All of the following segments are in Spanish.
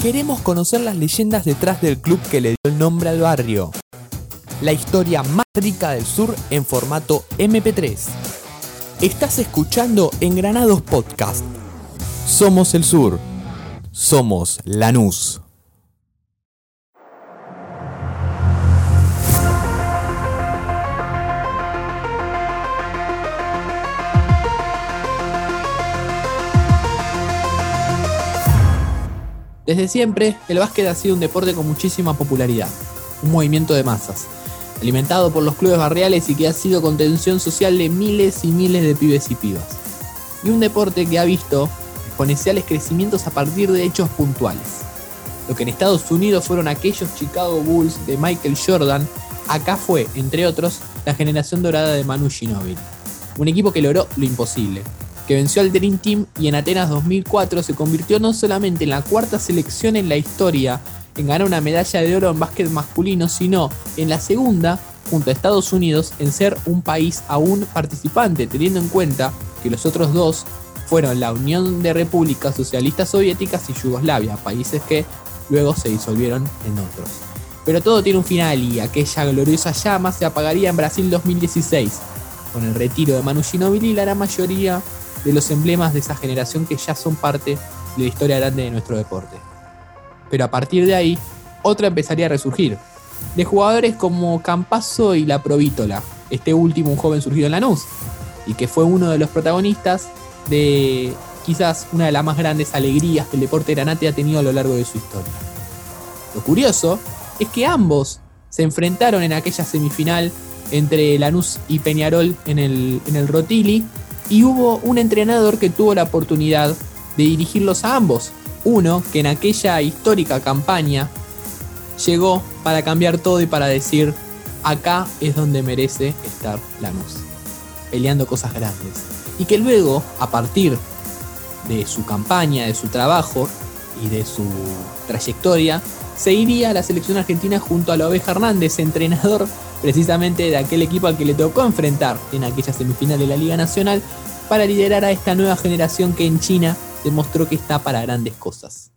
queremos conocer las leyendas detrás del club que le dio el nombre al barrio. La historia más rica del sur en formato MP3. Estás escuchando Engranados Podcast. Somos el sur. Somos Lanús. Desde siempre, el básquet ha sido un deporte con muchísima popularidad, un movimiento de masas, alimentado por los clubes barriales y que ha sido contención social de miles y miles de pibes y pibas. Y un deporte que ha visto exponenciales crecimientos a partir de hechos puntuales. Lo que en Estados Unidos fueron aquellos Chicago Bulls de Michael Jordan, acá fue, entre otros, la generación dorada de Manu Ginóbili. Un equipo que logró lo imposible, que venció al Dream Team y en Atenas 2004 se convirtió no solamente en la cuarta selección en la historia en ganar una medalla de oro en básquet masculino, sino en la segunda, junto a Estados Unidos, en ser un país aún participante, teniendo en cuenta que los otros dos fueron la Unión de Repúblicas Socialistas Soviéticas y Yugoslavia, países que luego se disolvieron en otros. Pero todo tiene un final y aquella gloriosa llama se apagaría en Brasil 2016, con el retiro de Manu Ginóbili y la mayoría de los emblemas de esa generación que ya son parte de la historia grande de nuestro deporte. Pero a partir de ahí, otra empezaría a resurgir, de jugadores como Campazo y La Provítola, este último un joven surgido en Lanús, y que fue uno de los protagonistas de quizás una de las más grandes alegrías que el deporte granate ha tenido a lo largo de su historia. Lo curioso es que ambos se enfrentaron en aquella semifinal entre Lanús y Peñarol en el, en el Rotili y hubo un entrenador que tuvo la oportunidad de dirigirlos a ambos. Uno que en aquella histórica campaña llegó para cambiar todo y para decir, acá es donde merece estar Lanús, peleando cosas grandes. Y que luego, a partir de su campaña, de su trabajo y de su trayectoria, se iría a la selección argentina junto a la Oveja Hernández, entrenador precisamente de aquel equipo al que le tocó enfrentar en aquella semifinal de la Liga Nacional para liderar a esta nueva generación que en China demostró que está para grandes cosas.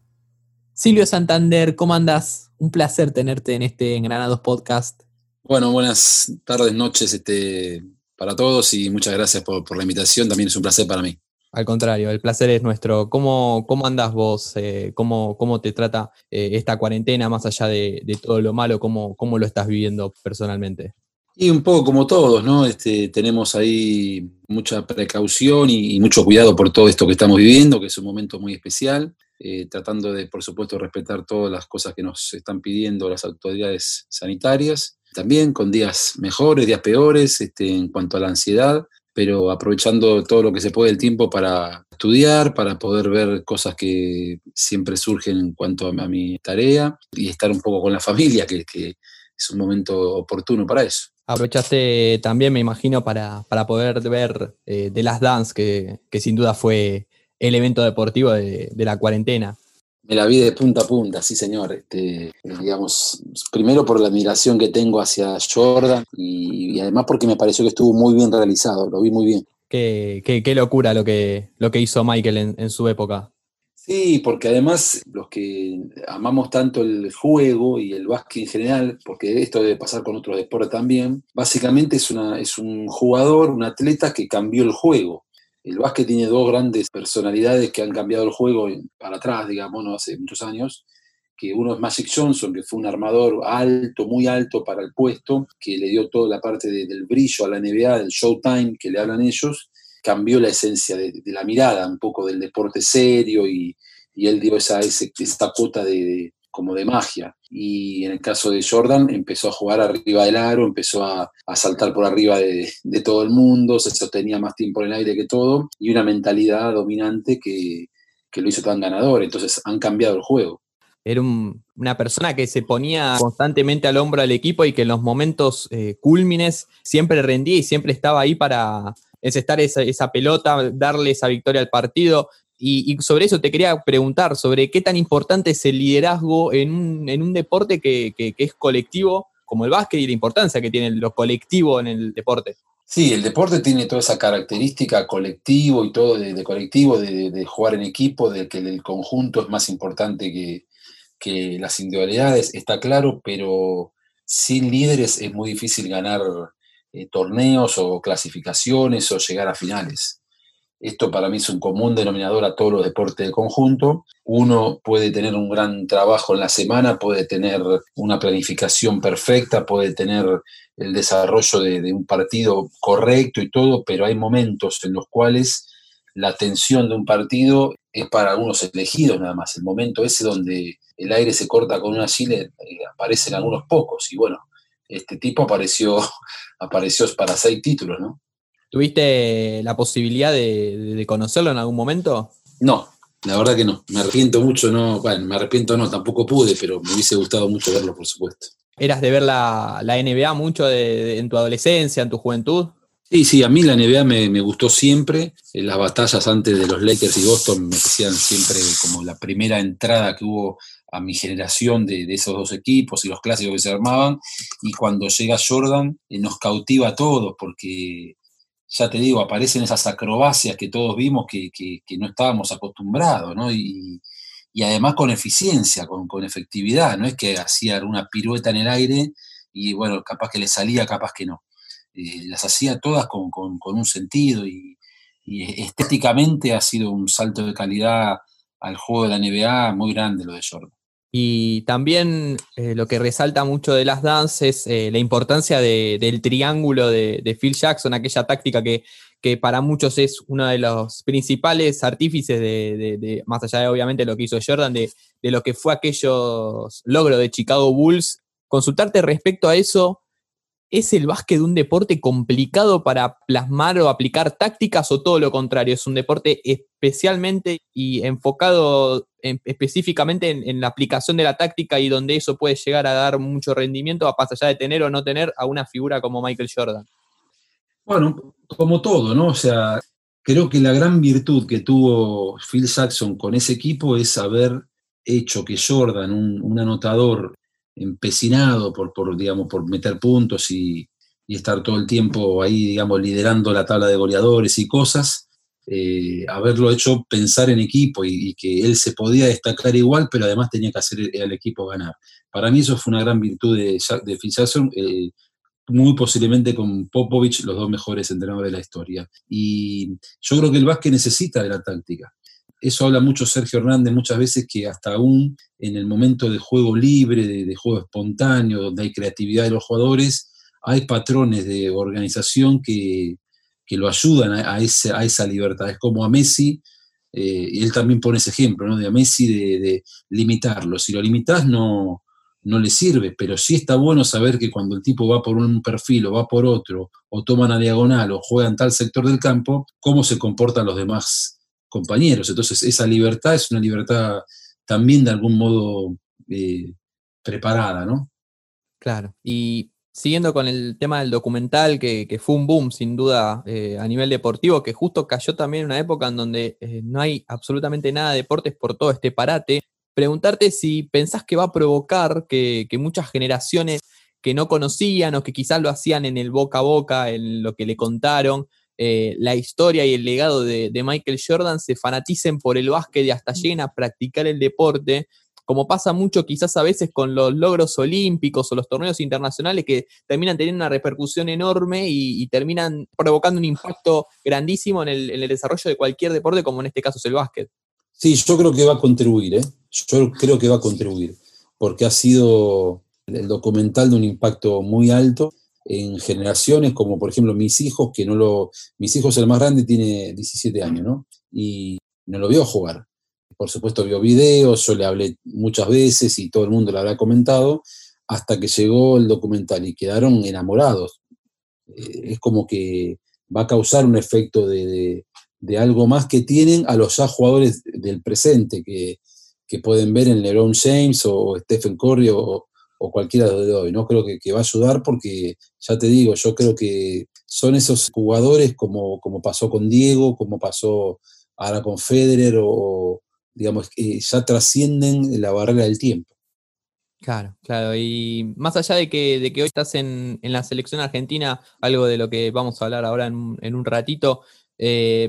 Silvio Santander, ¿cómo andás? Un placer tenerte en este Engranados Podcast. Bueno, buenas tardes, noches este, para todos y muchas gracias por, por la invitación. También es un placer para mí. Al contrario, el placer es nuestro. ¿Cómo, cómo andás vos? Eh, ¿cómo, ¿cómo, te trata eh, esta cuarentena más allá de, de todo lo malo? ¿Cómo, ¿Cómo, lo estás viviendo personalmente? Y un poco como todos, ¿no? Este, tenemos ahí mucha precaución y, mucho cuidado por todo esto que estamos viviendo, que es un momento muy especial, eh, tratando de, por supuesto, respetar todas las cosas que nos están pidiendo las autoridades sanitarias, también con días mejores, días peores este, en cuanto a la ansiedad, pero aprovechando todo lo que se puede el tiempo para estudiar, para poder ver cosas que siempre surgen en cuanto a, mi tarea y estar un poco con la familia, que, es un momento oportuno para eso. Aprovechaste también, me imagino, para, para poder ver eh, The Last Dance, que, que, sin duda fue el evento deportivo de, de, la cuarentena. Me la vi de punta a punta, sí señor. Este, digamos, primero por la admiración que tengo hacia Jordan y, y, además porque me pareció que estuvo muy bien realizado, lo vi muy bien. Qué, qué, qué locura lo que, lo que hizo Michael en, en su época. Sí, porque además los que amamos tanto el juego y el básquet en general, porque esto debe pasar con otros deportes también, básicamente es, una, es un jugador, un atleta que cambió el juego. El básquet tiene dos grandes personalidades que han cambiado el juego para atrás, digamos, ¿no? hace muchos años, que uno es Magic Johnson, que fue un armador alto, muy alto para el puesto, que le dio toda la parte de, del brillo a la NBA, del showtime que le hablan ellos, cambió la esencia de, la mirada, un poco del deporte serio y, y él dio esa, esa, esa cuota de, como de magia. Y en el caso de Jordan empezó a jugar arriba del aro, empezó a, saltar por arriba de, todo el mundo, se sostenía más tiempo en el aire que todo y una mentalidad dominante que, que lo hizo tan ganador. Entonces han cambiado el juego. Era un, una persona que se ponía constantemente al hombro al equipo y que en los momentos eh, cúlmines siempre rendía y siempre estaba ahí para, encestar esa, pelota, darle esa victoria al partido. Y, sobre eso te quería preguntar, sobre qué tan importante es el liderazgo en un, en un deporte que, que, es colectivo, como el básquet, y la importancia que tiene lo colectivo en el deporte. Sí, el deporte tiene toda esa característica colectivo y todo de, de colectivo, de, de, jugar en equipo, de que el conjunto es más importante que, que las individualidades está claro, pero sin líderes es muy difícil ganar eh, torneos o clasificaciones o llegar a finales. Esto para mí es un común denominador a todos los deportes de conjunto. Uno puede tener un gran trabajo en la semana, puede tener una planificación perfecta, puede tener el desarrollo de, un partido correcto y todo, pero hay momentos en los cuales la atención de un partido es para algunos elegidos nada más. El momento ese donde el aire se corta con una chile, eh, aparecen algunos pocos. Y bueno, este tipo apareció, apareció para seis títulos, ¿no? ¿Tuviste la posibilidad de, conocerlo en algún momento? No, la verdad que no. Me arrepiento mucho, no, bueno, me arrepiento no, tampoco pude, pero me hubiese gustado mucho verlo, por supuesto. ¿Eras de ver la, NBA mucho en tu adolescencia, en tu juventud? Sí, sí, a mí la NBA me, gustó siempre. Las batallas antes de los Lakers y Boston me hacían siempre como la primera entrada que hubo a mi generación de, esos dos equipos y los clásicos que se armaban. Y cuando llega Jordan, eh, nos cautiva a todos porque ya te digo, aparecen esas acrobacias que todos vimos que, no estábamos acostumbrados, ¿no? Y, además con eficiencia, con, efectividad, no es que hacía una pirueta en el aire y bueno, capaz que le salía, capaz que no. Eh, las hacía todas con, un sentido y, estéticamente ha sido un salto de calidad al juego de la NBA muy grande lo de Jordan. Y también eh, lo que resalta mucho de las danzas es eh, la importancia del triángulo de, Phil Jackson, aquella táctica que, que, para muchos es uno de los principales artífices de, más allá de obviamente lo que hizo Jordan, de, lo que fue aquellos logros de Chicago Bulls. Consultarte respecto a eso, ¿Es el básquet un deporte complicado para plasmar o aplicar tácticas o todo lo contrario? ¿Es un deporte especialmente y enfocado específicamente en, la aplicación de la táctica y donde eso puede llegar a dar mucho rendimiento a pasar allá de tener o no tener a una figura como Michael Jordan? Bueno, como todo, ¿no? O sea, creo que la gran virtud que tuvo Phil Saxon con ese equipo es haber hecho que Jordan, un anotador empecinado por, por, digamos, por meter puntos y, estar todo el tiempo ahí, digamos, liderando la tabla de goleadores y cosas, eh, haberlo hecho pensar en equipo y, que él se podía destacar igual, pero además tenía que hacer al equipo ganar. Para mí eso fue una gran virtud de, de Phil eh, muy posiblemente con Popovich, los dos mejores entrenadores de la historia. Y yo creo que el básquet necesita de la táctica. Eso habla mucho Sergio Hernández muchas veces que hasta aún en el momento de juego libre, de, juego espontáneo, donde hay creatividad de los jugadores, hay patrones de organización que, lo ayudan a, esa libertad. Es como a Messi, eh, y él también pone ese ejemplo, ¿no? De a Messi de, limitarlo. Si lo limitas no, no le sirve, pero sí está bueno saber que cuando el tipo va por un perfil o va por otro, o toma una diagonal o juega en tal sector del campo, cómo se comportan los demás compañeros. Entonces, esa libertad es una libertad también de algún modo eh, preparada, ¿no? Claro. Y siguiendo con el tema del documental, que, fue un boom, sin duda, eh, a nivel deportivo, que justo cayó también en una época en donde eh, no hay absolutamente nada de deportes por todo este parate, preguntarte si pensás que va a provocar que, que muchas generaciones que no conocían o que quizás lo hacían en el boca a boca, en lo que le contaron, eh, la historia y el legado de, Michael Jordan se fanaticen por el básquet y hasta mm. lleguen a practicar el deporte, como pasa mucho quizás a veces con los logros olímpicos o los torneos internacionales que terminan teniendo una repercusión enorme y, terminan provocando un impacto grandísimo en el, desarrollo de cualquier deporte, como en este caso es el básquet. Sí, yo creo que va a contribuir, ¿eh? yo creo que va a contribuir, porque ha sido el documental de un impacto muy alto en generaciones, como por ejemplo mis hijos, que no lo. Mis hijos, el más grande, tiene 17 años, ¿no? Y no lo vio jugar. Por supuesto, vio videos, yo le hablé muchas veces y todo el mundo le habrá comentado, hasta que llegó el documental y quedaron enamorados. Eh, es como que va a causar un efecto de, algo más que tienen a los ya jugadores del presente, que, pueden ver en LeBron James o Stephen Curry o, o cualquiera de hoy, ¿no? Creo que, va a ayudar porque, ya te digo, yo creo que son esos jugadores como, como pasó con Diego, como pasó ahora con Federer, o, digamos, que ya trascienden la barrera del tiempo. Claro, claro. Y más allá de que, de que hoy estás en, la selección argentina, algo de lo que vamos a hablar ahora en, un ratito, eh,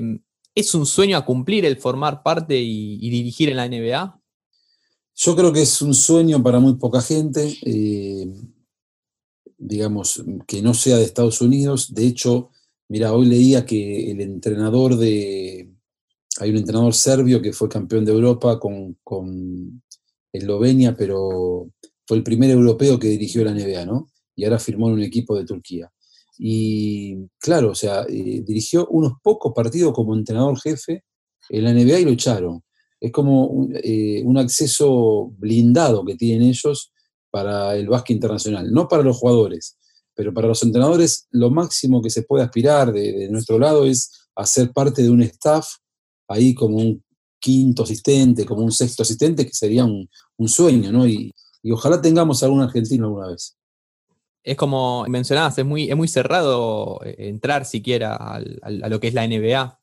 ¿es un sueño a cumplir el formar parte y dirigir en la NBA? Yo creo que es un sueño para muy poca gente, eh, digamos, que no sea de Estados Unidos. De hecho, mira, hoy leía que el entrenador de, hay un entrenador serbio que fue campeón de Europa con, con Eslovenia, pero fue el primer europeo que dirigió la NBA, ¿no? Y ahora firmó en un equipo de Turquía. Y claro, o sea, eh, dirigió unos pocos partidos como entrenador jefe en la NBA y lo echaron. Es como un, eh, un acceso blindado que tienen ellos para el básquet internacional, no para los jugadores, pero para los entrenadores lo máximo que se puede aspirar de, nuestro lado es hacer parte de un staff ahí como un quinto asistente, como un sexto asistente, que sería un, sueño, ¿no? Y, ojalá tengamos algún argentino alguna vez. Es como mencionabas, es muy, cerrado eh, entrar siquiera a lo que es la NBA.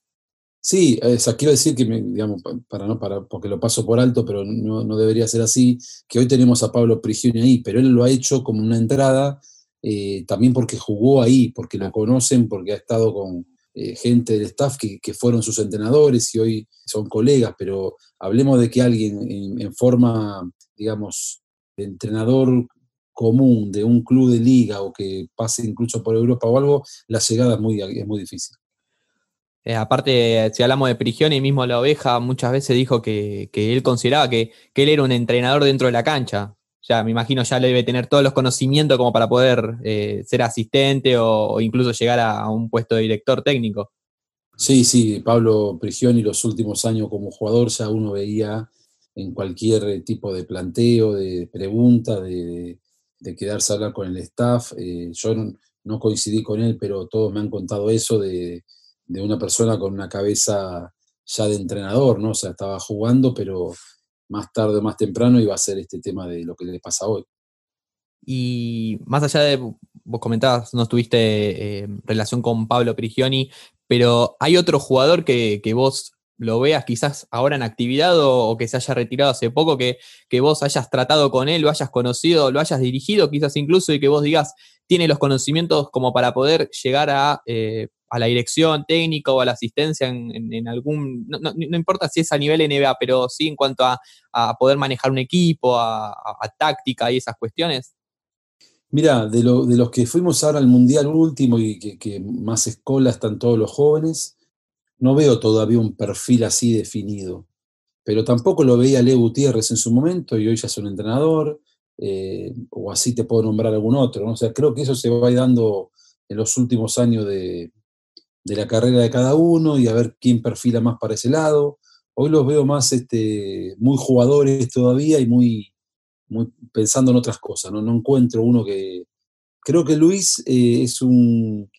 Sí, o sea, quiero decir que, me, digamos, para, no, para, porque lo paso por alto, pero no, no, debería ser así, que hoy tenemos a Pablo Prigioni ahí, pero él lo ha hecho como una entrada, eh, también porque jugó ahí, porque lo conocen, porque ha estado con, eh, gente del staff que, que, fueron sus entrenadores y hoy son colegas, pero hablemos de que alguien en, en, forma, digamos, de entrenador común de un club de liga o que pase incluso por Europa o algo, la llegada es muy, es muy difícil. Eh, aparte, si hablamos de Prigioni, mismo la oveja muchas veces dijo que, que él consideraba que, que, él era un entrenador dentro de la cancha ya me imagino ya le debe tener todos los conocimientos como para poder eh, ser asistente o, incluso llegar a, a, un puesto de director técnico. Sí, sí, Pablo Prigioni los últimos años como jugador ya uno veía en cualquier tipo de planteo, de pregunta, de, de quedarse a hablar con el staff. Eh, yo no, no, coincidí con él, pero todos me han contado eso de, de una persona con una cabeza ya de entrenador, ¿no? O sea, estaba jugando, pero más tarde o más temprano iba a ser este tema de lo que le pasa hoy. Y más allá de, vos comentabas, no tuviste eh, relación con Pablo Prigioni, pero ¿hay otro jugador que, que, vos lo veas quizás ahora en actividad o, que se haya retirado hace poco, que, que vos hayas tratado con él, lo hayas conocido, lo hayas dirigido quizás incluso y que vos digas, tiene los conocimientos como para poder llegar a eh, a la dirección técnica o a la asistencia en, algún, no, importa si es a nivel NBA, pero sí en cuanto a, a poder manejar un equipo, a, táctica y esas cuestiones? Mira, de, lo, de, los que fuimos ahora al Mundial último y que, que, más escola están todos los jóvenes, no veo todavía un perfil así definido. Pero tampoco lo veía Leo Gutiérrez en su momento y hoy ya es un entrenador, eh, o así te puedo nombrar algún otro. ¿no? O sea, creo que eso se va dando en los últimos años de, de la carrera de cada uno y a ver quién perfila más para ese lado. Hoy los veo más este, muy jugadores todavía y muy, pensando en otras cosas. ¿no? no encuentro uno que... Creo que Luis eh, es un...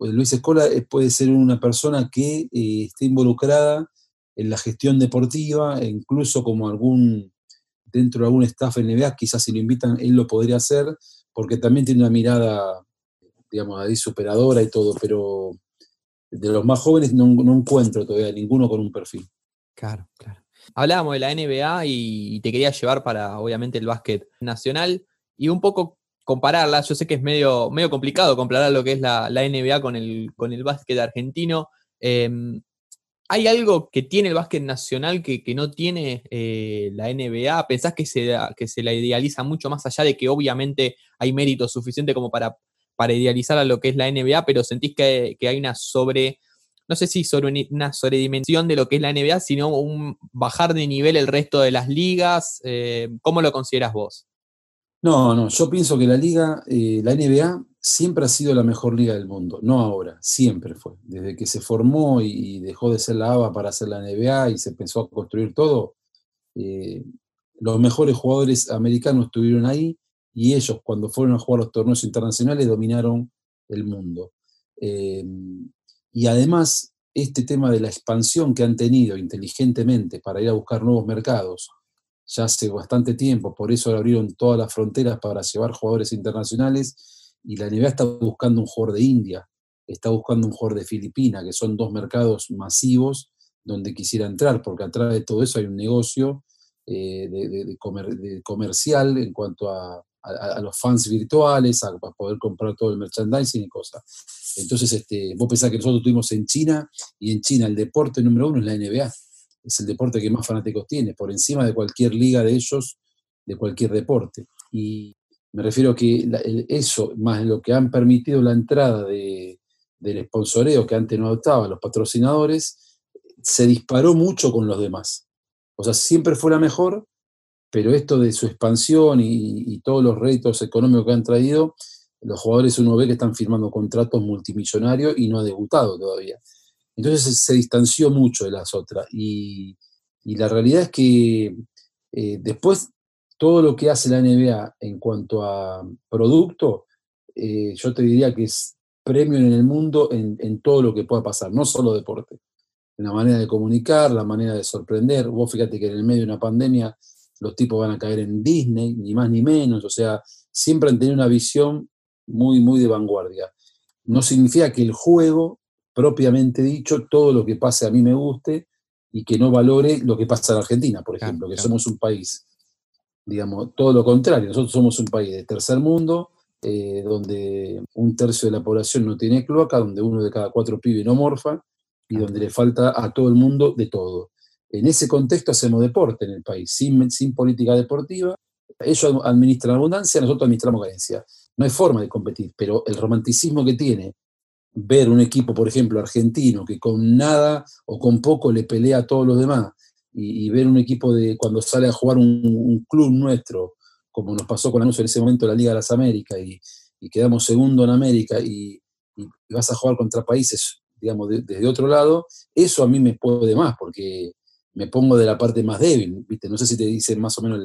Luis Escola eh, puede ser una persona que eh, esté involucrada en la gestión deportiva, e incluso como algún, dentro de algún staff NBA, quizás si lo invitan, él lo podría hacer, porque también tiene una mirada, digamos, ahí superadora y todo, pero de los más jóvenes no, no, encuentro todavía ninguno con un perfil. Claro, claro. Hablábamos de la NBA y te quería llevar para, obviamente, el básquet nacional y un poco compararla. Yo sé que es medio, medio complicado comparar lo que es la, la NBA con el, con el básquet argentino. Eh, ¿Hay algo que tiene el básquet nacional que, que no tiene eh, la NBA? ¿Pensás que se, que se la idealiza mucho más allá de que obviamente hay mérito suficiente como para para idealizar a lo que es la NBA, pero sentís que, hay una sobre, no sé si sobre una sobredimensión de lo que es la NBA, sino un bajar de nivel el resto de las ligas. Eh, ¿Cómo lo consideras vos? No, no, yo pienso que la liga, eh, la NBA siempre ha sido la mejor liga del mundo, no ahora, siempre fue. Desde que se formó y dejó de ser la ABA para ser la NBA y se empezó a construir todo, eh, los mejores jugadores americanos estuvieron ahí y ellos cuando fueron a jugar los torneos internacionales dominaron el mundo. Eh, y además, este tema de la expansión que han tenido inteligentemente para ir a buscar nuevos mercados, ya hace bastante tiempo, por eso abrieron todas las fronteras para llevar jugadores internacionales, y la NBA está buscando un jugador de India, está buscando un jugador de Filipinas, que son dos mercados masivos donde quisiera entrar, porque atrás de todo eso hay un negocio eh, de, de, comercial en cuanto a, a, los fans virtuales, a, poder comprar todo el merchandising y cosas. Entonces, este, vos pensás que nosotros estuvimos en China y en China el deporte número uno es la NBA. es el deporte que más fanáticos tiene, por encima de cualquier liga de ellos, de cualquier deporte. Y me refiero a que eso, más lo que han permitido la entrada de, del sponsoreo que antes no adoptaban los patrocinadores, se disparó mucho con los demás. O sea, siempre fue la mejor, pero esto de su expansión y, todos los réditos económicos que han traído, los jugadores uno ve que están firmando contratos multimillonarios y no ha debutado todavía. Entonces se distanció mucho de las otras. Y, la realidad es que eh, después todo lo que hace la NBA en cuanto a producto, eh, yo te diría que es premio en el mundo en, en, todo lo que pueda pasar, no solo deporte. La manera de comunicar, la manera de sorprender. Vos fíjate que en el medio de una pandemia los tipos van a caer en Disney, ni más ni menos. O sea, siempre han tenido una visión muy, muy de vanguardia. No significa que el juego, propiamente dicho, todo lo que pase a mí me guste y que no valore lo que pasa en Argentina, por ejemplo, que somos un país digamos, todo lo contrario. Nosotros somos un país de tercer mundo, eh, donde un tercio de la población no tiene cloaca, donde uno de cada cuatro pibes no morfa y donde le falta a todo el mundo de todo. En ese contexto hacemos deporte en el país, sin, sin política deportiva. Ellos administran abundancia, nosotros administramos carencia. No hay forma de competir, pero el romanticismo que tiene ver un equipo, por ejemplo, argentino, que con nada o con poco le pelea a todos los demás, y, ver un equipo de cuando sale a jugar un, club nuestro, como nos pasó con Lanús en ese momento la Liga de las Américas, y, quedamos segundo en América y, vas a jugar contra países, digamos, desde otro lado, eso a mí me puede más, porque me pongo de la parte más débil, ¿viste? No sé si te dice más o menos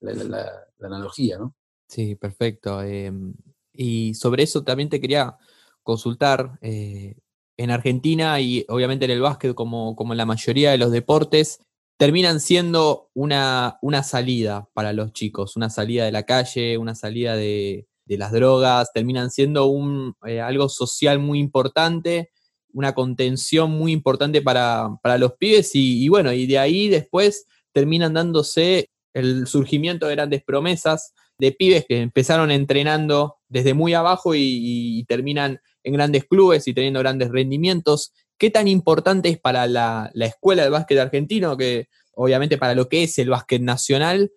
la, analogía, ¿no? Sí, perfecto. Em, y sobre eso también te quería consultar. Eh, en Argentina y obviamente en el básquet, como, como en la mayoría de los deportes, terminan siendo una, una salida para los chicos, una salida de la calle, una salida de, las drogas, terminan siendo un, eh, algo social muy importante, una contención muy importante para, los pibes y, bueno, y de ahí después terminan dándose el surgimiento de grandes promesas de pibes que empezaron entrenando desde muy abajo y, terminan en grandes clubes y teniendo grandes rendimientos. ¿Qué tan importante es para la, escuela de básquet argentino, que obviamente para lo que es el básquet nacional,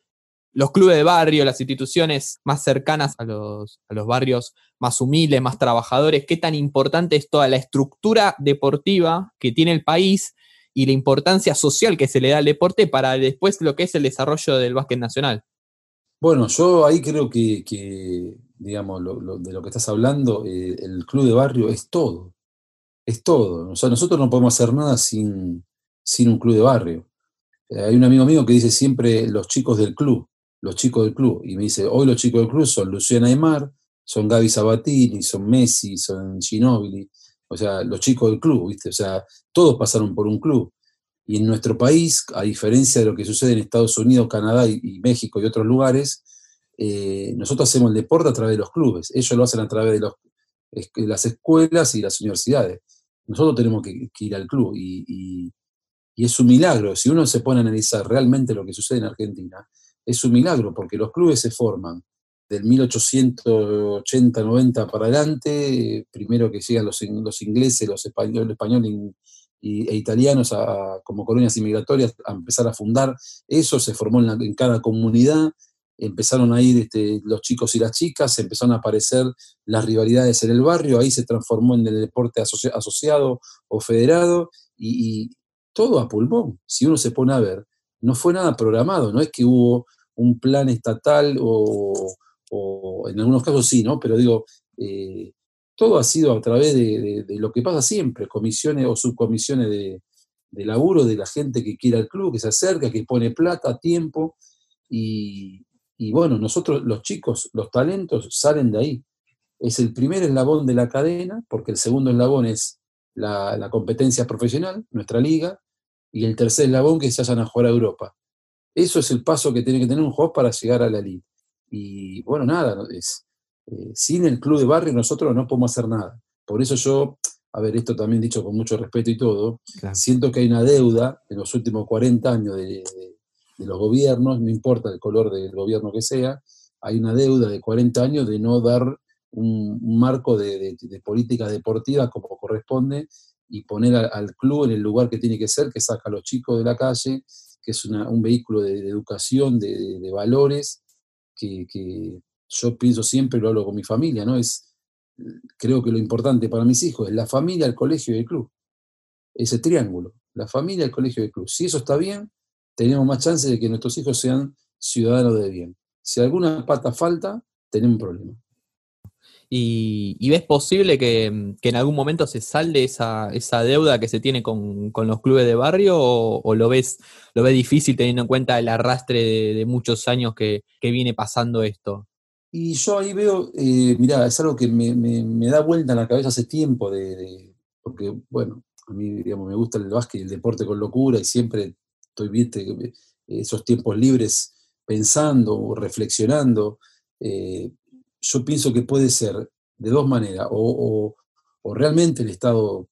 los clubes de barrio, las instituciones más cercanas a los, a los barrios más humildes, más trabajadores, qué tan importante es toda la estructura deportiva que tiene el país y la importancia social que se le da al deporte para después lo que es el desarrollo del básquet nacional. Bueno, yo ahí creo que, digamos, de lo que estás hablando, eh, el club de barrio es todo es todo. O sea, nosotros no podemos hacer nada sin, sin un club de barrio. Eh, hay un amigo mío que dice siempre los chicos del club, los chicos del club. Y me dice, hoy los chicos del club son Luciana Aymar, son Gaby Sabatini, son Messi, son Ginóbili. O sea, los chicos del club, ¿viste? O sea, todos pasaron por un club. Y en nuestro país, a diferencia de lo que sucede en Estados Unidos, Canadá y, México y otros lugares, eh, nosotros hacemos el deporte a través de los clubes. Ellos lo hacen a través de los, las escuelas y las universidades. Nosotros tenemos que, ir al club y, es un milagro. Si uno se pone a analizar realmente lo que sucede en Argentina, es un milagro porque los clubes se forman del 1880-90 para adelante, primero que llegan los, los ingleses, los españoles, españoles e italianos como colonias inmigratorias a empezar a fundar, eso se formó en cada comunidad, empezaron a ir este, los chicos y las chicas, empezaron a aparecer las rivalidades en el barrio, ahí se transformó en el deporte asociado o federado y, todo a pulmón. Si uno se pone a ver, no fue nada programado, no es que hubo un plan estatal o, en algunos casos sí, ¿no? Pero digo, eh, todo ha sido a través de, lo que pasa siempre, comisiones o subcomisiones de, de laburo de la gente que quiere al club, que se acerca, que pone plata, tiempo, y, bueno, nosotros, los chicos, los talentos salen de ahí. Es el primer eslabón de la cadena, porque el segundo eslabón es la, competencia profesional, nuestra liga, y el tercer eslabón que se vayan a jugar a Europa. Eso es el paso que tiene que tener un jugador para llegar a la elite. Y bueno, nada, es, eh, sin el club de barrio nosotros no podemos hacer nada. Por eso yo, a ver, esto también dicho con mucho respeto y todo, siento que hay una deuda en los últimos 40 años de de los gobiernos, no importa el color del gobierno que sea, hay una deuda de 40 años de no dar un, marco de, política deportiva como corresponde y poner al club en el lugar que tiene que ser, que saca a los chicos de la calle, que es un vehículo de, educación, de, valores, que, yo pienso siempre, lo hablo con mi familia, ¿no? Es, creo que lo importante para mis hijos es la familia, el colegio y el club. Ese triángulo, la familia, el colegio y el club. Si eso está bien, tenemos más chance de que nuestros hijos sean ciudadanos de bien. Si alguna pata falta, tenemos un problema. Y, ves posible que, en algún momento se salde esa, esa deuda que se tiene con, los clubes de barrio o, lo ves lo ves difícil teniendo en cuenta el arrastre de, muchos años que, viene pasando esto? Y yo ahí veo, eh, mirá, es algo que me, da vuelta en la cabeza hace tiempo, de, porque, bueno, a mí digamos, me gusta el básquet y el deporte con locura y siempre estoy, viste, esos tiempos libres pensando o reflexionando. Eh, yo pienso que puede ser de dos maneras, o, realmente el Estado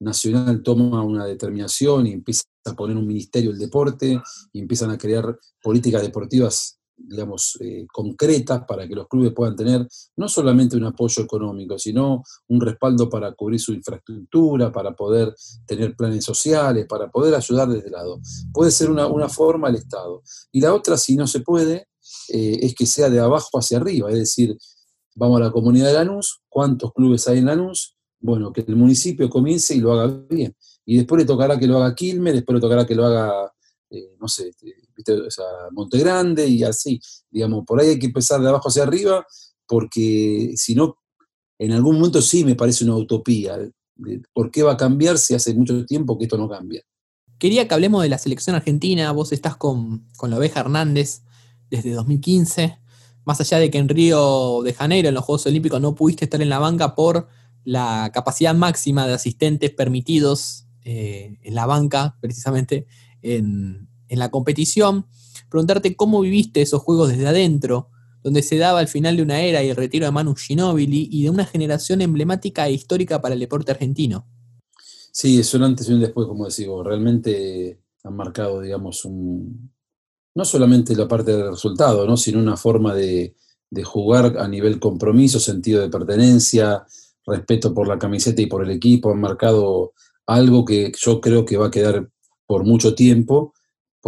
Nacional toma una determinación y empieza a poner un ministerio del deporte y empiezan a crear políticas deportivas, digamos, eh, concretas para que los clubes puedan tener no solamente un apoyo económico, sino un respaldo para cubrir su infraestructura, para poder tener planes sociales, para poder ayudar desde lado. Puede ser una, forma el Estado. Y la otra, si no se puede, eh, es que sea de abajo hacia arriba, es decir, vamos a la comunidad de Lanús, ¿cuántos clubes hay en Lanús? Bueno, que el municipio comience y lo haga bien. Y después le tocará que lo haga Quilmes, después le tocará que lo haga, eh, no sé, este, ¿viste? O sea, Monte Grande y así. Digamos, por ahí hay que empezar de abajo hacia arriba, porque si no, en algún momento sí me parece una utopía. ¿Por qué va a cambiar si hace mucho tiempo que esto no cambia? Quería que hablemos de la selección argentina. Vos estás con, con la oveja Hernández desde 2015 más allá de que en Río de Janeiro, en los Juegos Olímpicos, no pudiste estar en la banca por la capacidad máxima de asistentes permitidos eh, en la banca, precisamente en, la competición, preguntarte cómo viviste esos juegos desde adentro, donde se daba el final de una era y el retiro de Manu Ginóbili y de una generación emblemática e histórica para el deporte argentino. Sí, es un antes y un después, como decimos, realmente han marcado, digamos, un, no solamente la parte del resultado, ¿no? sino una forma de, jugar a nivel compromiso, sentido de pertenencia, respeto por la camiseta y por el equipo, han marcado algo que yo creo que va a quedar por mucho tiempo,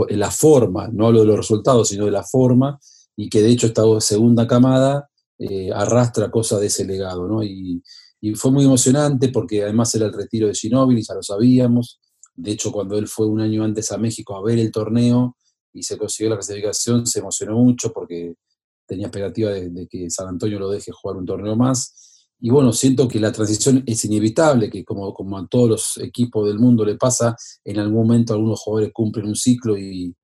la forma, no hablo de los resultados, sino de la forma, y que de hecho esta segunda camada eh, arrastra cosas de ese legado, ¿no? Y, y, fue muy emocionante porque además era el retiro de Ginóbili, ya lo sabíamos, de hecho cuando él fue un año antes a México a ver el torneo, y se consiguió la clasificación, se emocionó mucho porque tenía expectativa de, que San Antonio lo deje jugar un torneo más. Y bueno, siento que la transición es inevitable, que como, como a todos los equipos del mundo le pasa, en algún momento algunos jugadores cumplen un ciclo y,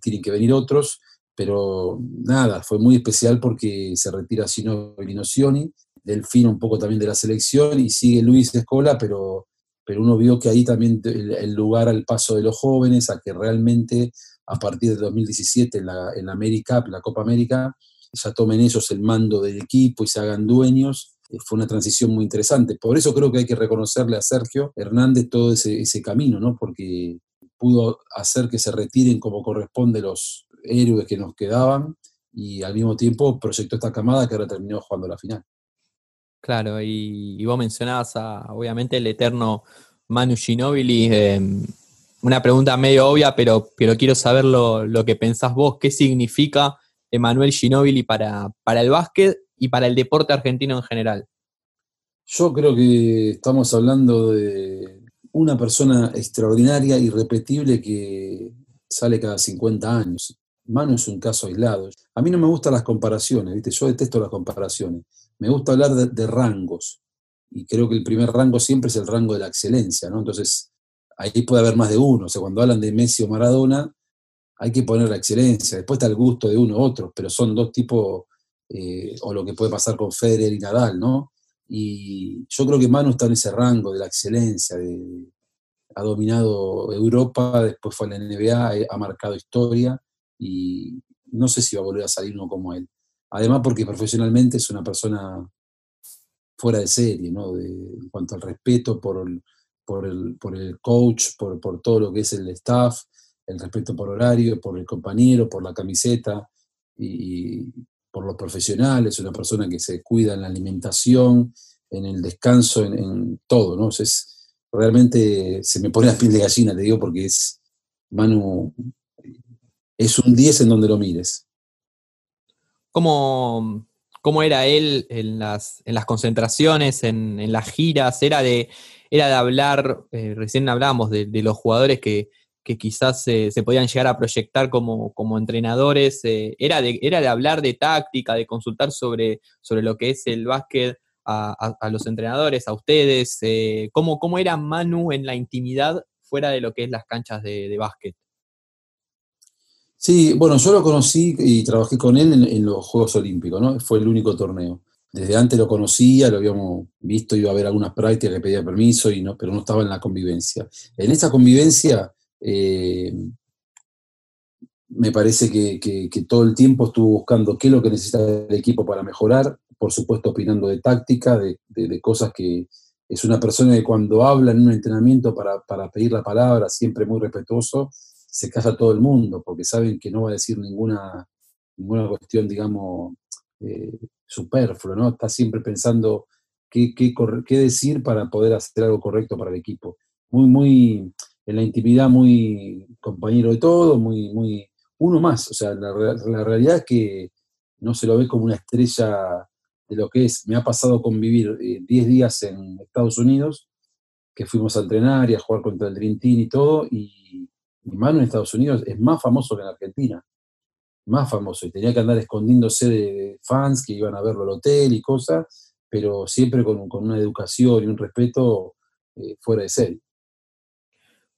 tienen que venir otros, pero nada, fue muy especial porque se retira Sino Nocioni, Delfino un poco también de la selección y sigue Luis Escola, pero, pero uno vio que ahí también el lugar al paso de los jóvenes, a que realmente a partir de 2017 en la, en América, la Copa América, ya tomen ellos el mando del equipo y se hagan dueños. Eh, fue una transición muy interesante. Por eso creo que hay que reconocerle a Sergio Hernández todo ese, ese camino, ¿no? Porque pudo hacer que se retiren como corresponde los héroes que nos quedaban y al mismo tiempo proyectó esta camada que ahora terminó jugando la final. Claro, y, vos mencionabas a, obviamente el eterno Manu Ginóbili, eh, una pregunta medio obvia, pero, pero quiero saber lo, que pensás vos. ¿Qué significa Emanuel Ginóbili para, para el básquet y para el deporte argentino en general? Yo creo que estamos hablando de una persona extraordinaria, irrepetible, que sale cada 50 años. Manu es un caso aislado. A mí no me gustan las comparaciones, ¿viste? Yo detesto las comparaciones. Me gusta hablar de, de rangos. Y creo que el primer rango siempre es el rango de la excelencia, ¿no? Entonces, ahí puede haber más de uno. O sea, cuando hablan de Messi o Maradona, hay que poner la excelencia. Después está el gusto de uno u otro, pero son dos tipos, eh, o lo que puede pasar con Federer y Nadal, ¿no? Y yo creo que Manu está en ese rango de la excelencia, ha dominado Europa, después fue a la NBA, ha marcado historia y no sé si va a volver a salir uno como él. Además porque profesionalmente es una persona fuera de serie, ¿no? en cuanto al respeto por, por el, por el coach, por, por, todo lo que es el staff, el respeto por horario, por el compañero, por la camiseta y, por los profesionales, una persona que se cuida en la alimentación, en el descanso, en, todo, ¿no? Es, realmente se me pone la piel de gallina, te digo, porque es, Manu, es un 10 en donde lo mires. ¿Cómo, cómo era él en las, en las concentraciones, en, las giras? ¿Era de, era de hablar, eh, recién hablábamos de, los jugadores que, quizás se podían llegar a proyectar como, como entrenadores, eh, era, de, era de hablar de táctica, de consultar sobre, sobre lo que es el básquet a, los entrenadores, a ustedes, eh, ¿cómo, ¿cómo, era Manu en la intimidad fuera de lo que es las canchas de, básquet? Sí, bueno, yo lo conocí y trabajé con él en, los Juegos Olímpicos, ¿no? Fue el único torneo. Desde antes lo conocía, lo habíamos visto, iba a ver algunas prácticas, le pedía permiso, y no, pero no estaba en la convivencia. En esa convivencia, eh, me parece que, que, todo el tiempo estuvo buscando qué es lo que necesita el equipo para mejorar, por supuesto opinando de táctica, de, cosas que es una persona que cuando habla en un entrenamiento para, pedir la palabra, siempre muy respetuoso, se casa todo el mundo, porque saben que no va a decir ninguna, ninguna cuestión, digamos, eh, superflua, ¿no? Está siempre pensando qué, qué, decir para poder hacer algo correcto para el equipo. Muy, muy, en la intimidad, muy compañero de todo, muy, muy, uno más. O sea, la, realidad es que no se lo ve como una estrella de lo que es, me ha pasado convivir 10 eh, días en Estados Unidos, que fuimos a entrenar y a jugar contra el Dream Team y todo, y mano en Estados Unidos es más famoso que en Argentina, más famoso, y tenía que andar escondiéndose de fans que iban a verlo al hotel y cosas, pero siempre con, una educación y un respeto eh, fuera de serie.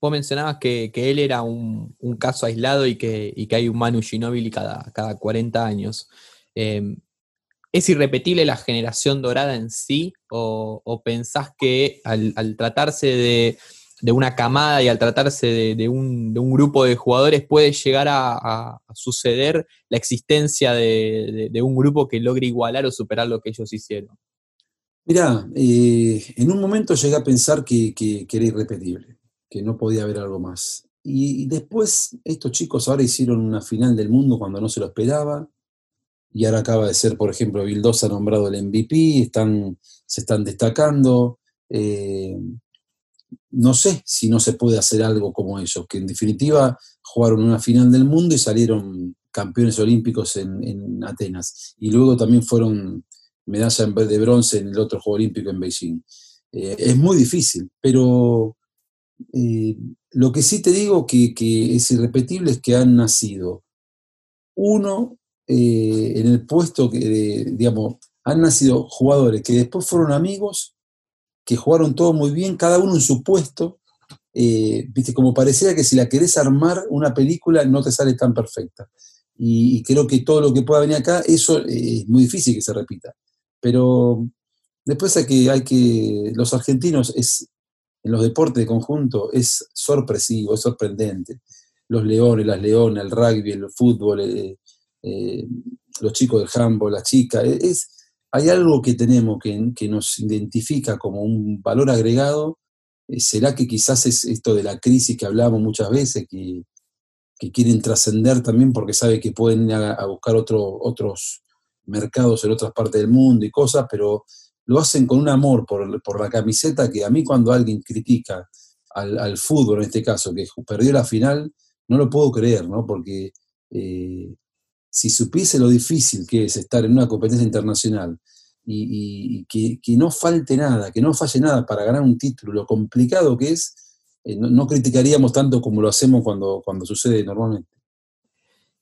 Vos mencionabas que, él era un, caso aislado y que, que hay un Manu Ginóbili cada, cada 40 años. Eh, ¿Es irrepetible la generación dorada en sí? ¿O, pensás que al, tratarse de, una camada y al tratarse de, un, grupo de jugadores puede llegar a, suceder la existencia de, un grupo que logre igualar o superar lo que ellos hicieron? Mirá, eh, en un momento llegué a pensar que, era irrepetible, que no podía haber algo más. y después estos chicos ahora hicieron una final del mundo cuando no se lo esperaba y ahora acaba de ser, por ejemplo, Vildosa nombrado el MVP, están, se están destacando. Eh, no sé si no se puede hacer algo como ellos, que en definitiva jugaron una final del mundo y salieron campeones olímpicos en, Atenas. Y luego también fueron medalla de bronce en el otro Juego Olímpico en Beijing. Eh, es muy difícil, pero eh, lo que sí te digo que, que es irrepetible es que han nacido uno eh, en el puesto que, digamos, han nacido jugadores que después fueron amigos, que jugaron todo muy bien, cada uno en su puesto. Eh, viste, como parecía que si la querés armar una película no te sale tan perfecta. Y, creo que todo lo que pueda venir acá, eso eh, es muy difícil que se repita. Pero después hay que, hay que, los argentinos es, en los deportes de conjunto es sorpresivo, es sorprendente. Los leones, las leonas, el rugby, el fútbol, eh, los chicos del handball, las chicas. Es, hay algo que tenemos que, nos identifica como un valor agregado. Eh, ¿Será que quizás es esto de la crisis que hablamos muchas veces, que, quieren trascender también porque sabe que pueden ir a, buscar otro, otros mercados en otras partes del mundo y cosas, pero lo hacen con un amor por, la camiseta que a mí cuando alguien critica al, al, fútbol, en este caso, que perdió la final, no lo puedo creer, ¿no? Porque eh, si supiese lo difícil que es estar en una competencia internacional y, que, no falte nada, que no falle nada para ganar un título, lo complicado que es, eh, no, criticaríamos tanto como lo hacemos cuando, cuando sucede normalmente.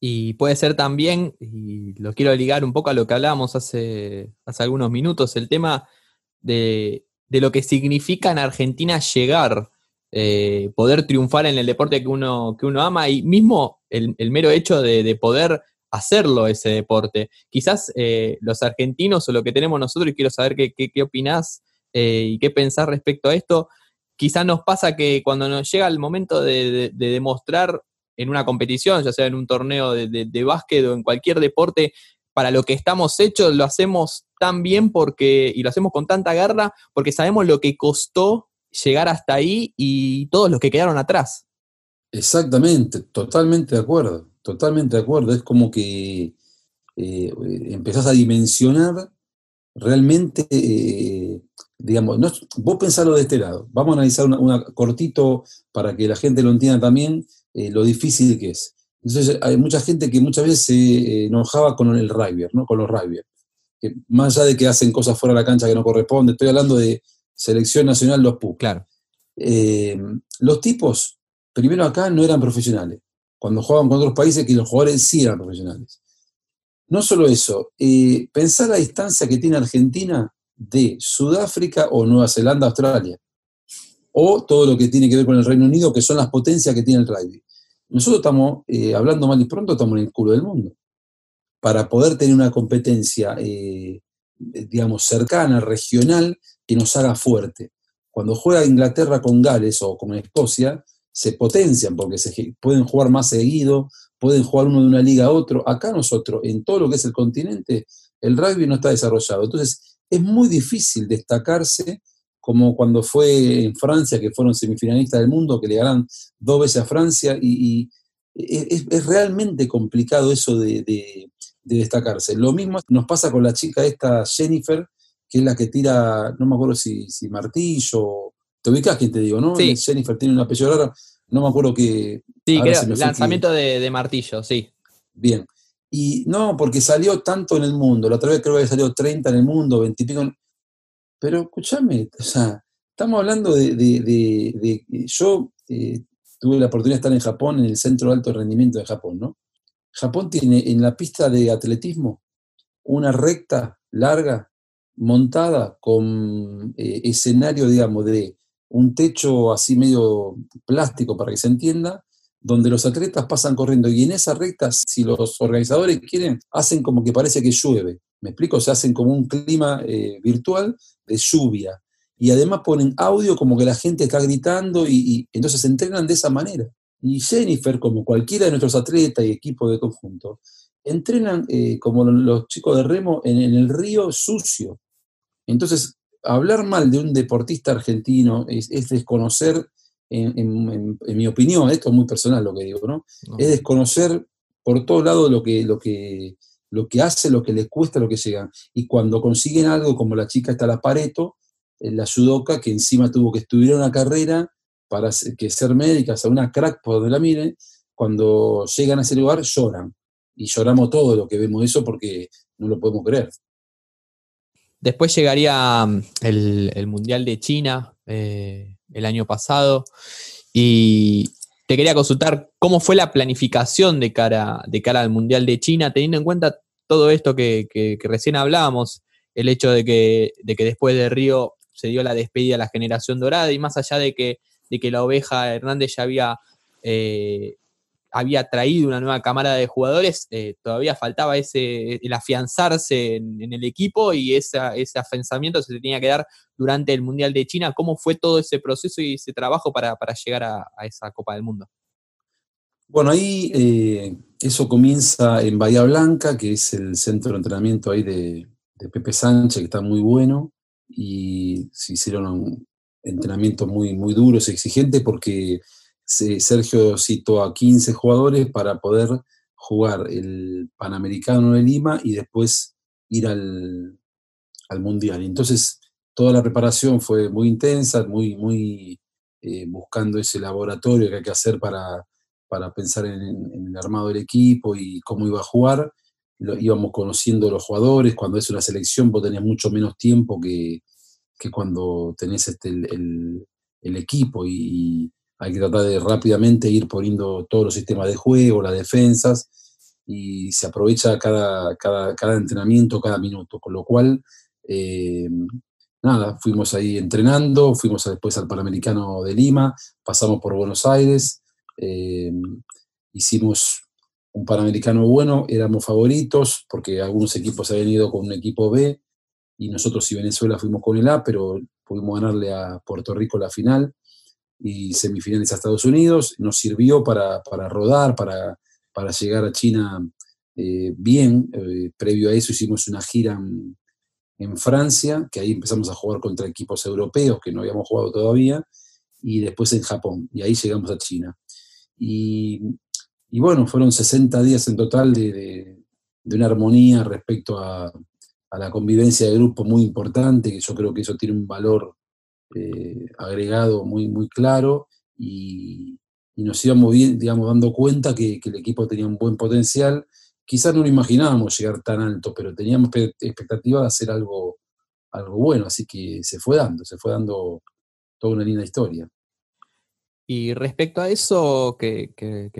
Y puede ser también, y lo quiero ligar un poco a lo que hablábamos hace, hace algunos minutos, el tema de, lo que significa en Argentina llegar, eh, poder triunfar en el deporte que uno, que uno ama y mismo el, mero hecho de poder hacerlo ese deporte. Quizás eh, los argentinos o lo que tenemos nosotros, y quiero saber qué, qué, opinás eh, y qué pensás respecto a esto, quizás nos pasa que cuando nos llega el momento de, demostrar en una competición, ya sea en un torneo de, de, básquet o en cualquier deporte, para lo que estamos hechos, lo hacemos tan bien porque, y lo hacemos con tanta garra, porque sabemos lo que costó llegar hasta ahí y todos los que quedaron atrás. Exactamente, totalmente de acuerdo. Totalmente de acuerdo. Es como que eh, empezás a dimensionar realmente eh, digamos, no, vos pensalo de este lado. Vamos a analizar una, cortito para que la gente lo entienda también, eh, lo difícil que es. Entonces, hay mucha gente que muchas veces se eh, enojaba con el rugby, ¿no? Con los rugby. más allá de que hacen cosas fuera de la cancha que no corresponden, estoy hablando de selección nacional, los PUC. Claro. Los tipos, primero acá, no eran profesionales. Cuando jugaban con otros países, que los jugadores sí eran profesionales. No solo eso, pensar la distancia que tiene Argentina de Sudáfrica o Nueva Zelanda, Australia, o todo lo que tiene que ver con el Reino Unido, que son las potencias que tiene el rugby. Nosotros estamos, eh, hablando mal y pronto, estamos en el culo del mundo. Para poder tener una competencia, eh, digamos, cercana, regional, que nos haga fuerte. Cuando juega Inglaterra con Gales o con Escocia, se potencian porque se pueden jugar más seguido, pueden jugar uno de una liga a otro. Acá nosotros, en todo lo que es el continente, el rugby no está desarrollado. Entonces, es muy difícil destacarse como cuando fue en Francia, que fueron semifinalistas del mundo, que le ganan dos veces a Francia, y, es, realmente complicado eso de, destacarse. Lo mismo nos pasa con la chica esta, Jennifer, que es la que tira, no me acuerdo si, martillo, te ubicas quién te digo, ¿no? Sí. Jennifer tiene un apellido raro, no me acuerdo que... Sí, creo, lanzamiento de, de martillo, sí. Bien. Y no, porque salió tanto en el mundo. La otra vez creo que salió 30 en el mundo, 20 y pico. Pero escúchame, o sea, estamos hablando de. yo eh, tuve la oportunidad de estar en Japón, en el Centro de Alto Rendimiento de Japón, ¿no? Japón tiene en la pista de atletismo una recta larga montada con eh, escenario, digamos, de un techo así medio plástico para que se entienda, donde los atletas pasan corriendo y en esa recta, si los organizadores quieren, hacen como que parece que llueve. ¿Me explico? Se hacen como un clima eh, virtual de lluvia. Y además ponen audio como que la gente está gritando y, entonces se entrenan de esa manera. Y Jennifer, como cualquiera de nuestros atletas y equipos de conjunto, entrenan eh, como los chicos de remo en, el río sucio. Entonces, hablar mal de un deportista argentino es desconocer en, mi opinión, esto es muy personal lo que digo, ¿no? Es desconocer por todos lados lo que, lo, que, lo que hace, lo que les cuesta, lo que llegan. Y cuando consiguen algo, como la chica está la Pareto, eh, la judoka, que encima tuvo que estudiar una carrera para que ser médica, sea, una crack por donde la miren, cuando llegan a ese lugar lloran. Y lloramos todo lo que vemos eso porque no lo podemos creer. Después llegaría mm, el, Mundial de China, eh, el año pasado. Y te quería consultar cómo fue la planificación de cara, de cara al Mundial de China, teniendo en cuenta todo esto que, recién hablábamos, el hecho de que, de que, después de Río se dio la despedida a la generación dorada y más allá de que, de que la oveja Hernández ya había eh, había traído una nueva cámara de jugadores, eh, todavía faltaba ese, el afianzarse en, el equipo y ese afianzamiento se tenía que dar durante el Mundial de China. ¿Cómo fue todo ese proceso y ese trabajo para, llegar a, esa Copa del Mundo? Bueno, ahí eh, eso comienza en Bahía Blanca, que es el centro de entrenamiento ahí de, Pepe Sánchez, que está muy bueno, y se hicieron un entrenamiento muy, muy duros, exigentes, porque Sergio citó a 15 jugadores para poder jugar el Panamericano de Lima y después ir al, Mundial. entonces toda la preparación fue muy intensa, muy, muy eh, buscando ese laboratorio que hay que hacer para, pensar en, el armado del equipo y cómo iba a jugar. Lo, íbamos conociendo los jugadores, cuando es una selección vos tenés mucho menos tiempo que, cuando tenés este, el, equipo y hay que tratar de rápidamente ir poniendo todos los sistemas de juego, las defensas, y se aprovecha cada, cada, entrenamiento, cada minuto, con lo cual, eh, nada, fuimos ahí entrenando, fuimos después al Panamericano de Lima, pasamos por Buenos Aires, eh, hicimos un Panamericano bueno, éramos favoritos, porque algunos equipos habían ido con un equipo B, y nosotros y Venezuela fuimos con el A, pero pudimos ganarle a Puerto Rico la final y semifinales a Estados Unidos. Nos sirvió para, rodar, para, llegar a China eh, bien. Eh, previo a eso hicimos una gira en, Francia, que ahí empezamos a jugar contra equipos europeos que no habíamos jugado todavía, y después en Japón, y ahí llegamos a China. Y, bueno, fueron 60 días en total de, una armonía respecto a, la convivencia de grupo muy importante, que yo creo que eso tiene un valor eh, agregado muy, muy claro y, nos íbamos bien, digamos, dando cuenta que, el equipo tenía un buen potencial. Quizás no lo imaginábamos llegar tan alto, pero teníamos expectativa de hacer algo, algo bueno, así que se fue dando, se fue dando toda una linda historia. Y respecto a eso que,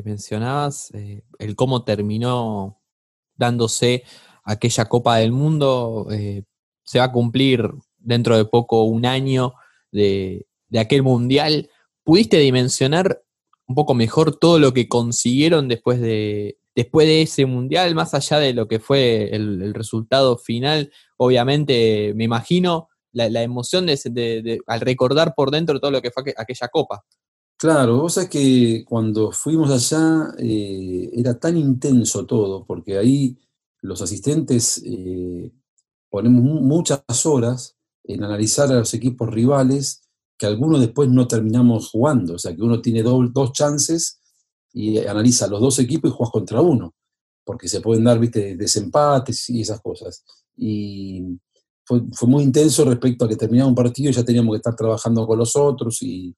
mencionabas, eh, el cómo terminó dándose aquella Copa del Mundo, eh, se va a cumplir dentro de poco un año de, aquel mundial. ¿Pudiste dimensionar un poco mejor todo lo que consiguieron después de, después de ese mundial, más allá de lo que fue el, resultado final? Obviamente, me imagino la, emoción de, al recordar por dentro todo lo que fue aquella copa. Claro, vos sabés que cuando fuimos allá eh, era tan intenso todo, porque ahí los asistentes eh, ponemos muchas horas en analizar a los equipos rivales que algunos después no terminamos jugando. O sea, que uno tiene dos chances y analiza los dos equipos y juegas contra uno, porque se pueden dar, viste, desempates y esas cosas. Y fue, muy intenso respecto a que terminaba un partido y ya teníamos que estar trabajando con los otros y,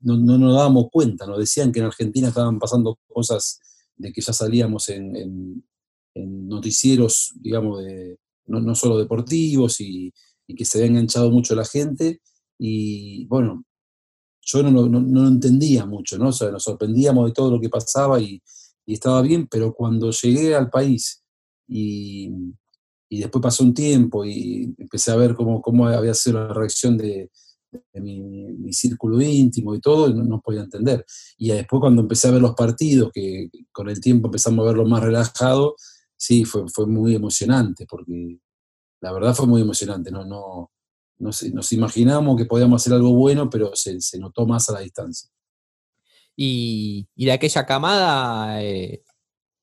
no, nos dábamos cuenta. Nos decían que en Argentina estaban pasando cosas de que ya salíamos en, noticieros, digamos, de, no, no solo deportivos y, y que se había enganchado mucho la gente. Y bueno, yo no, lo entendía mucho, ¿no? O sea, nos sorprendíamos de todo lo que pasaba y, estaba bien, pero cuando llegué al país y, después pasó un tiempo y empecé a ver cómo, cómo había sido la reacción de, mi, círculo íntimo y todo, no, no, podía entender. Y después cuando empecé a ver los partidos, que con el tiempo empezamos a verlo más relajado, sí, fue, fue muy emocionante, porque la verdad fue muy emocionante, no, no, nos, imaginamos que podíamos hacer algo bueno, pero se, notó más a la distancia. Y, de aquella camada, eh,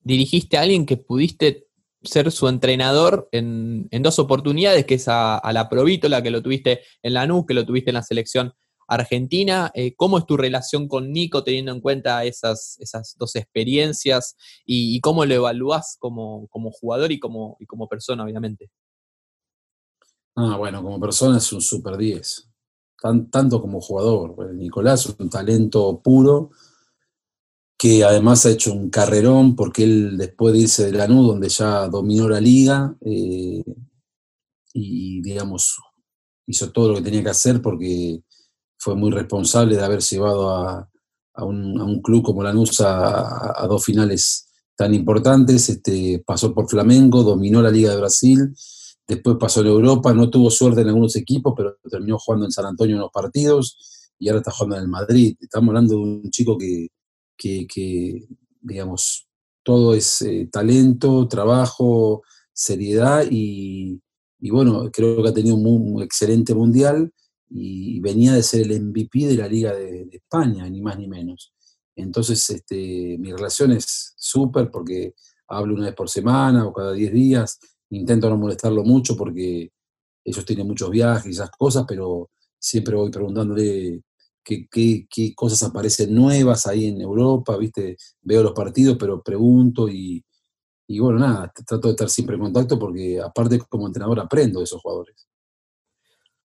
dirigiste a alguien que pudiste ser su entrenador en, dos oportunidades, que es a, la Provítola, que lo tuviste en la que lo tuviste en la selección argentina. Eh, ¿Cómo es tu relación con Nico teniendo en cuenta esas, esas dos experiencias y, cómo lo evalúas como, jugador y como, y como persona, obviamente? Ah, bueno, como persona es un super 10. tanto como jugador. Nicolás es un talento puro que además ha hecho un carrerón porque él después de irse de Lanús, donde ya dominó la liga, eh, y digamos, hizo todo lo que tenía que hacer porque fue muy responsable de haber llevado a, un, club como Lanús a, a, dos finales tan importantes. Este, pasó por Flamengo, dominó la Liga de Brasil después pasó en Europa, no tuvo suerte en algunos equipos, pero terminó jugando en San Antonio en los partidos y ahora está jugando en el Madrid. Estamos hablando de un chico que, que, digamos, todo es eh, talento, trabajo, seriedad y, bueno, creo que ha tenido un, excelente mundial y venía de ser el MVP de la Liga de, España, ni más ni menos. Entonces, este, mi relación es súper porque hablo una vez por semana o cada 10 días intento no molestarlo mucho porque ellos tienen muchos viajes y esas cosas, pero siempre voy preguntándole qué, cosas aparecen nuevas ahí en Europa, ¿viste? Veo los partidos, pero pregunto y, bueno, nada, trato de estar siempre en contacto porque aparte como entrenador aprendo de esos jugadores.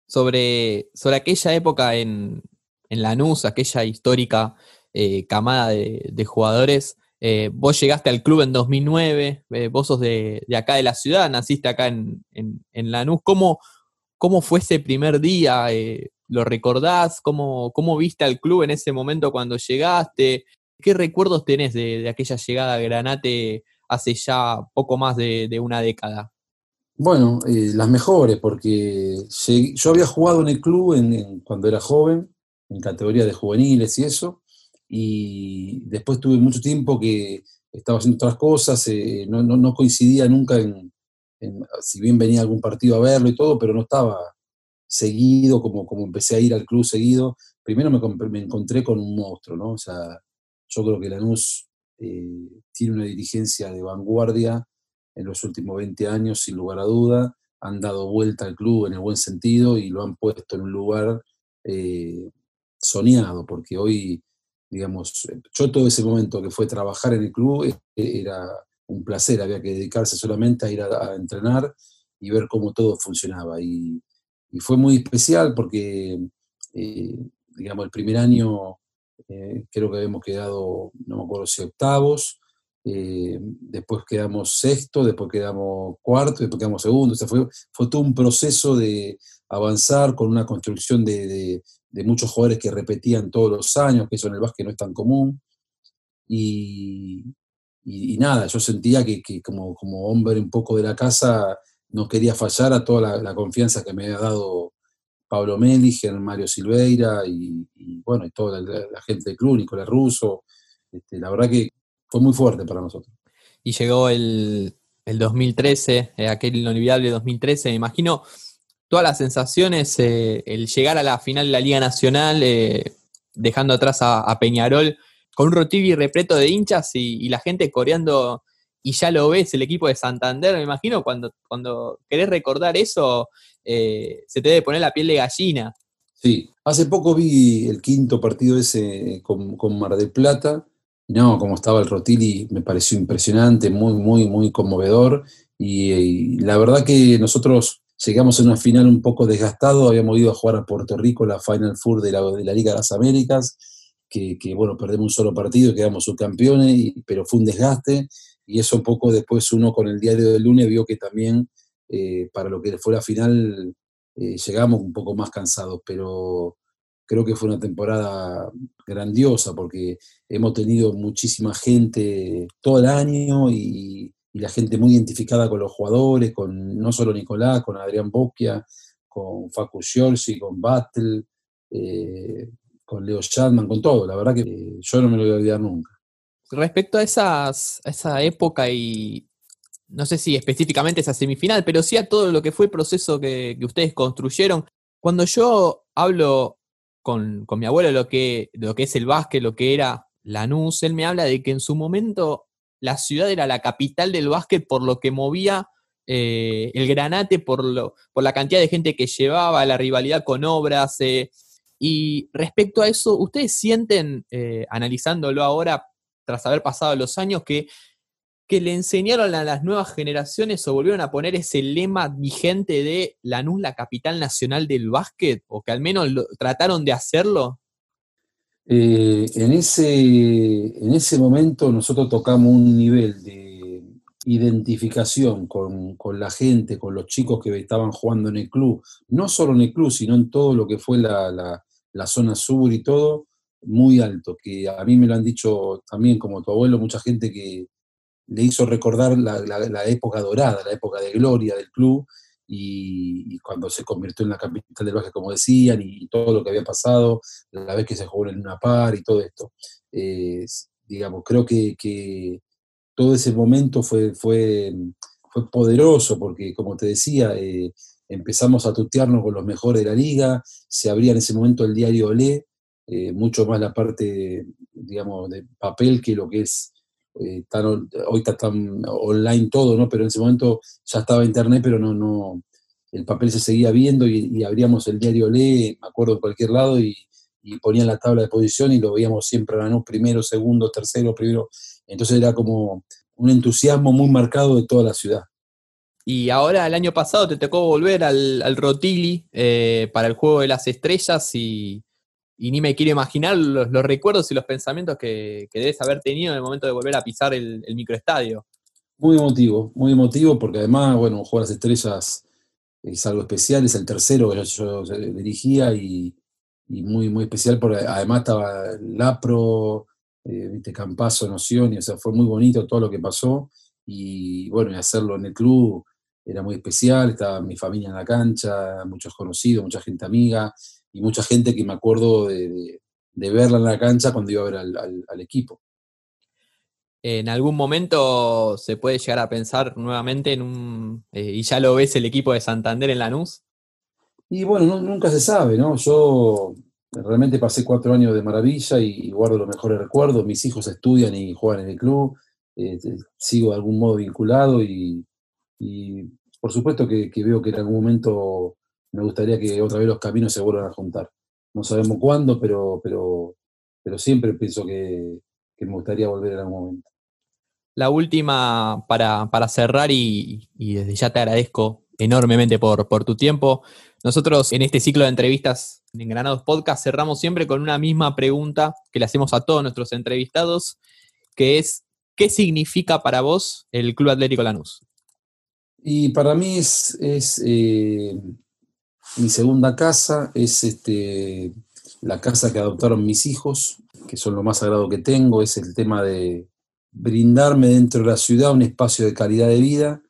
Sobre, sobre aquella época en, en Lanús, aquella histórica eh, camada de jugadores, eh, vos llegaste al club en 2009, eh, vos sos de, acá de la ciudad, naciste acá en, Lanús. ¿Cómo, ¿Cómo, fue ese primer día? Eh, ¿Lo recordás? ¿Cómo, ¿Cómo, viste al club en ese momento cuando llegaste? ¿Qué recuerdos tenés de, aquella llegada a Granate hace ya poco más de, una década? Bueno, las mejores, porque yo había jugado en el club cuando era joven, en categoría de juveniles y eso, y después tuve mucho tiempo que estaba haciendo otras cosas, eh, no, no, coincidía nunca en, si bien venía algún partido a verlo y todo, pero no estaba seguido como, como empecé a ir al club seguido. Primero me, me encontré con un monstruo, ¿no? O sea, yo creo que Lanús eh, tiene una dirigencia de vanguardia en los últimos 20 años, sin lugar a duda. Han dado vuelta al club en el buen sentido y lo han puesto en un lugar eh, soñado, porque hoy digamos, yo todo ese momento que fue trabajar en el club eh, era un placer, había que dedicarse solamente a ir a, entrenar ver cómo todo funcionaba. Y, fue muy especial porque, eh, digamos, el primer año eh, creo que habíamos quedado, no me acuerdo si octavos, eh, después quedamos sexto, después quedamos cuarto, después quedamos segundo. O fue, fue todo un proceso de avanzar con una construcción de, muchos jugadores que repetían todos los años, que eso en el básquet no es tan común. Y, nada, yo sentía que, como, como, hombre un poco de la casa no quería fallar a toda la, confianza que me había dado Pablo Meliger, Mario Silveira y, bueno, y toda la, gente del club, Nicolás Russo. Este, la verdad que fue muy fuerte para nosotros. Y llegó el, 2013, eh, aquel inolvidable 2013, me imagino todas las sensaciones, eh, el llegar a la final de la Liga Nacional, eh, dejando atrás a, Peñarol, con un rotivi repleto de hinchas y, la gente coreando, y ya lo ves, el equipo de Santander, me imagino, cuando, cuando querés recordar eso, se te debe poner la piel de gallina. Sí, hace poco vi el quinto partido ese con, con Mar del Plata, no, como estaba el Rotili me pareció impresionante, muy, muy, muy conmovedor. Y, la verdad que nosotros llegamos a una final un poco desgastado, habíamos ido a jugar a Puerto Rico la Final Four de la, Liga de las Américas, que, bueno, perdemos un solo partido quedamos subcampeones, pero fue un desgaste. Y eso un poco después uno con el diario del lunes vio que también eh, para lo que fue la final eh, llegamos un poco más cansados, pero creo que fue una temporada grandiosa porque hemos tenido muchísima gente todo el año y, la gente muy identificada con los jugadores, con no solo Nicolás, con Adrián Bocchia, con Facu Giorgi, con Battle, eh, con Leo Chadman, con todo. La verdad que eh, yo no me lo voy a olvidar nunca. Respecto a, esas, esa época y no sé si específicamente esa semifinal, pero sí a todo lo que fue el proceso que, ustedes construyeron, cuando yo hablo con, mi abuelo lo que, lo que es el básquet, lo que era Lanús, él me habla de que en su momento la ciudad era la capital del básquet por lo que movía eh, el granate, por, lo, por la cantidad de gente que llevaba, la rivalidad con obras. Eh, y respecto a eso, ¿ustedes sienten, eh, analizándolo ahora, tras haber pasado los años, que que le enseñaron a las nuevas generaciones o volvieron a poner ese lema vigente de Lanús, la capital nacional del básquet? ¿O que al menos trataron de hacerlo? Eh, en, ese, en ese momento nosotros tocamos un nivel de identificación con, la gente, con los chicos que estaban jugando en el club, no solo en el club, sino en todo lo que fue la, la zona sur y todo, muy alto, que a mí me lo han dicho también como tu abuelo, mucha gente que, le hizo recordar la, época dorada, la época de gloria del club, y, cuando se convirtió en la capital del básquet, como decían, y, todo lo que había pasado, la vez que se jugó en una par y todo esto. digamos, creo que, todo ese momento fue, fue, fue poderoso, porque como te decía, eh, empezamos a tutearnos con los mejores de la liga, se abría en ese momento el diario Olé, eh, mucho más la parte, digamos, de papel que lo que es eh, hoy está tan online todo, ¿no? Pero en ese momento ya estaba internet, pero no, no, el papel se seguía viendo y, abríamos el diario Lee, me acuerdo, en cualquier lado y, ponían la tabla de posición y lo veíamos siempre ¿no? primero, segundo, tercero, primero. Entonces era como un entusiasmo muy marcado de toda la ciudad. Y ahora el año pasado te tocó volver al, al Rotili eh, para el Juego de las Estrellas y, y ni me quiero imaginar los, recuerdos y los pensamientos que, debes haber tenido en el momento de volver a pisar el, microestadio. Muy emotivo, muy emotivo, porque además, bueno, Juego de las Estrellas es algo especial, es el tercero que yo, dirigía y, muy, muy especial, porque además estaba Lapro, eh, viste, Campazo, Noción, y, o sea, fue muy bonito todo lo que pasó, y bueno, y hacerlo en el club era muy especial, estaba mi familia en la cancha, muchos conocidos, mucha gente amiga, y mucha gente que me acuerdo de, verla en la cancha cuando iba a ver al, equipo. En algún momento se puede llegar a pensar nuevamente en un. Eh, y ya lo ves el equipo de Santander en Lanús. Y bueno, nunca se sabe, ¿no? Yo realmente pasé cuatro años de maravilla y, guardo los mejores recuerdos. Mis hijos estudian y juegan en el club. Eh, sigo de algún modo vinculado y, por supuesto que, veo que en algún momento me gustaría que otra vez los caminos se vuelvan a juntar. No sabemos cuándo, pero, pero, pero siempre pienso que, me gustaría volver en algún momento. La última para, cerrar y, desde ya te agradezco enormemente por, por tu tiempo. Nosotros en este ciclo de entrevistas en Granados Podcast cerramos siempre con una misma pregunta que le hacemos a todos nuestros entrevistados, que es, ¿qué significa para vos el Club Atlético Lanús? Y para mí es, es eh, mi segunda casa, es este, la casa que adoptaron mis hijos, que son lo más sagrado que tengo, es el tema de brindarme dentro de la ciudad un espacio de calidad de vida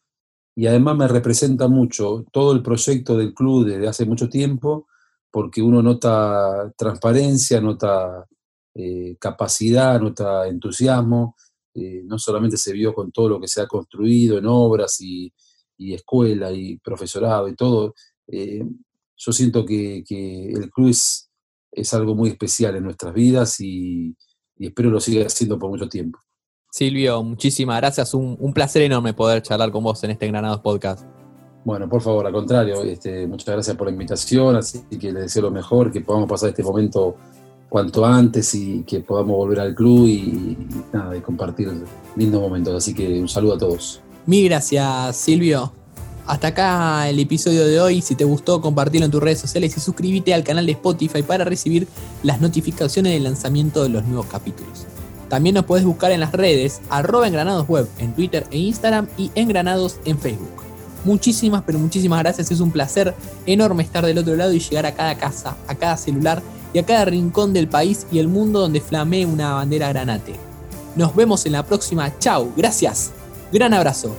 y además me representa mucho todo el proyecto del club desde hace mucho tiempo, porque uno nota transparencia, nota eh, capacidad, nota entusiasmo, eh, no solamente se vio con todo lo que se ha construido en obras y, escuela y profesorado y todo, eh, yo siento que, el club es, algo muy especial en nuestras vidas y, y espero lo siga haciendo por mucho tiempo. Silvio, muchísimas gracias. Un, placer enorme poder charlar con vos en este Granados Podcast. Bueno, por favor, al contrario, este, muchas gracias por la invitación, así que les deseo lo mejor, que podamos pasar este momento cuanto antes y que podamos volver al club y, nada, y compartir lindos momentos. Así que un saludo a todos. Mil gracias, Silvio. Hasta acá el episodio de hoy. Si te gustó, compartirlo en tus redes sociales y suscríbete al canal de Spotify para recibir las notificaciones del lanzamiento de los nuevos capítulos. También nos puedes buscar en las redes, arroba engranados web en Twitter e Instagram y engranados en Facebook. Muchísimas, pero muchísimas gracias. Es un placer enorme estar del otro lado y llegar a cada casa, a cada celular y a cada rincón del país y el mundo donde flamee una bandera granate. Nos vemos en la próxima. Chao, gracias. Gran abrazo.